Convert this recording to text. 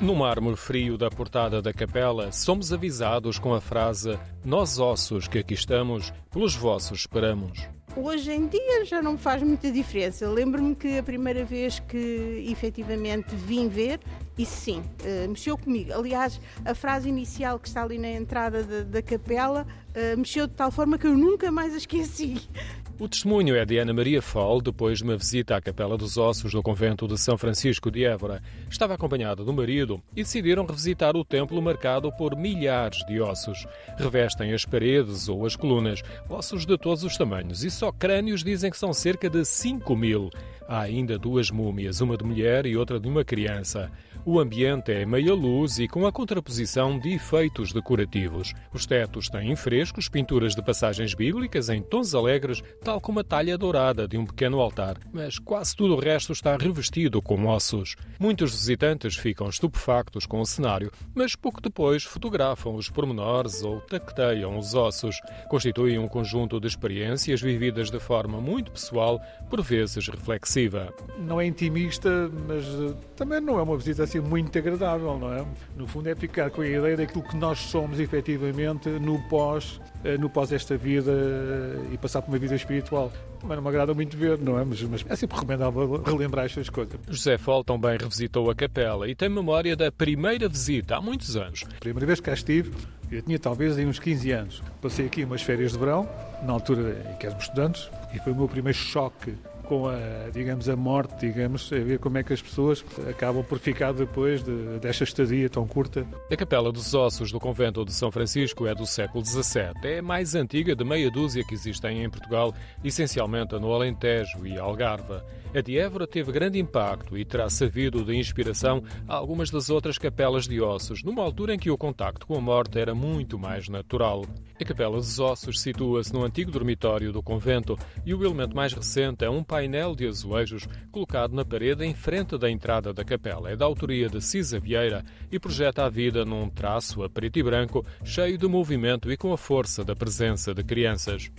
mármore frio da portada da capela, somos avisados com a frase: Nós ossos que aqui estamos, pelos vossos esperamos. Hoje em dia já não faz muita diferença. Lembro-me que a primeira vez que efetivamente vim ver, isso sim, uh, mexeu comigo. Aliás, a frase inicial que está ali na entrada da, da capela uh, mexeu de tal forma que eu nunca mais a esqueci. O testemunho é de Ana Maria Fall, depois de uma visita à Capela dos Ossos do convento de São Francisco de Évora. Estava acompanhada do marido e decidiram revisitar o templo marcado por milhares de ossos. Revestem as paredes ou as colunas, ossos de todos os tamanhos, e só crânios dizem que são cerca de 5 mil. Há ainda duas múmias, uma de mulher e outra de uma criança. O ambiente é meia luz e com a contraposição de efeitos decorativos. Os tetos têm frescos, pinturas de passagens bíblicas em tons alegres, tal como a talha dourada de um pequeno altar, mas quase tudo o resto está revestido com ossos. Muitos visitantes ficam estupefactos com o cenário, mas pouco depois fotografam os pormenores ou tacteiam os ossos. Constituem um conjunto de experiências vividas de forma muito pessoal, por vezes reflexiva. Não é intimista, mas eh, também não é uma visita assim muito agradável, não é? No fundo é ficar com a ideia daquilo que nós somos efetivamente no pós, eh, no pós esta vida eh, e passar por uma vida espiritual. Mas não me agrada muito ver, não é? Mas, mas é sempre recomendável relembrar estas coisas. José Fol também revisitou a capela e tem memória da primeira visita há muitos anos. A primeira vez que cá estive, eu tinha talvez uns 15 anos. Passei aqui umas férias de verão, na altura em que éramos estudantes, e foi o meu primeiro choque com a, digamos, a morte, digamos, a ver como é que as pessoas acabam por ficar depois de, desta estadia tão curta. A Capela dos Ossos do Convento de São Francisco é do século XVII. É a mais antiga de meia dúzia que existem em Portugal, essencialmente no Alentejo e Algarve. A de Évora teve grande impacto e terá servido de inspiração a algumas das outras capelas de ossos, numa altura em que o contacto com a morte era muito mais natural. A Capela dos Ossos situa-se no antigo dormitório do convento e o elemento mais recente é um painel de azulejos colocado na parede em frente da entrada da capela. É da autoria de Cisa Vieira e projeta a vida num traço a preto e branco, cheio de movimento e com a força da presença de crianças.